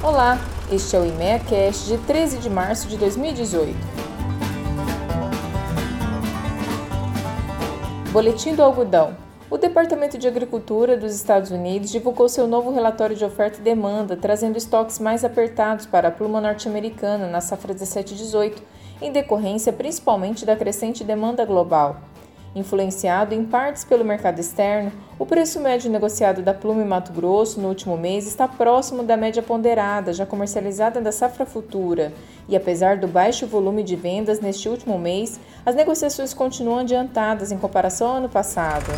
Olá, este é o IMEA Cast de 13 de março de 2018. Boletim do Algodão. O Departamento de Agricultura dos Estados Unidos divulgou seu novo relatório de oferta e demanda, trazendo estoques mais apertados para a pluma norte-americana na safra 17-18, em decorrência principalmente da crescente demanda global. Influenciado em partes pelo mercado externo, o preço médio negociado da pluma em Mato Grosso no último mês está próximo da média ponderada, já comercializada da safra futura, e apesar do baixo volume de vendas neste último mês, as negociações continuam adiantadas em comparação ao ano passado.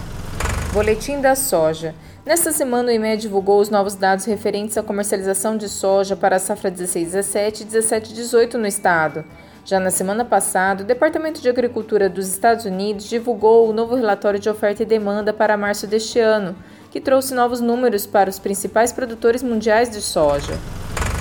Boletim da Soja. Nesta semana, o IME divulgou os novos dados referentes à comercialização de soja para a safra 16-17 e 17-18 no estado. Já na semana passada, o Departamento de Agricultura dos Estados Unidos divulgou o novo relatório de oferta e demanda para março deste ano, que trouxe novos números para os principais produtores mundiais de soja.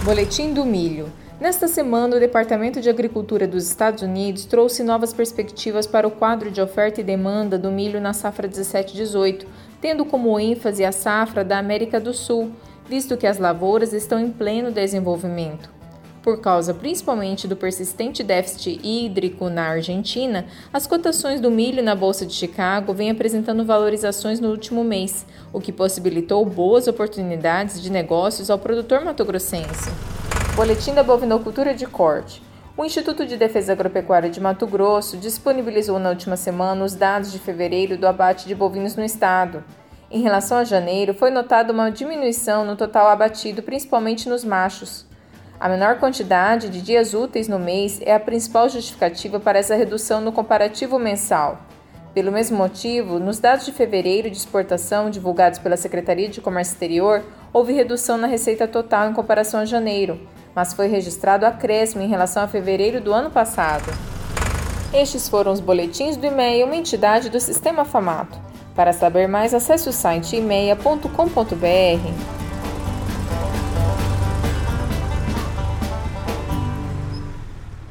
Boletim do Milho. Nesta semana, o Departamento de Agricultura dos Estados Unidos trouxe novas perspectivas para o quadro de oferta e demanda do milho na safra 17-18, tendo como ênfase a safra da América do Sul, visto que as lavouras estão em pleno desenvolvimento. Por causa principalmente do persistente déficit hídrico na Argentina, as cotações do milho na Bolsa de Chicago vêm apresentando valorizações no último mês, o que possibilitou boas oportunidades de negócios ao produtor matogrossense. Boletim da Bovinocultura de Corte. O Instituto de Defesa Agropecuária de Mato Grosso disponibilizou na última semana os dados de fevereiro do abate de bovinos no estado. Em relação a janeiro, foi notada uma diminuição no total abatido, principalmente nos machos. A menor quantidade de dias úteis no mês é a principal justificativa para essa redução no comparativo mensal. Pelo mesmo motivo, nos dados de fevereiro de exportação divulgados pela Secretaria de Comércio Exterior, houve redução na receita total em comparação a janeiro, mas foi registrado acréscimo em relação a fevereiro do ano passado. Estes foram os boletins do e-mail, uma entidade do Sistema Famato. Para saber mais, acesse o site e-mail.com.br.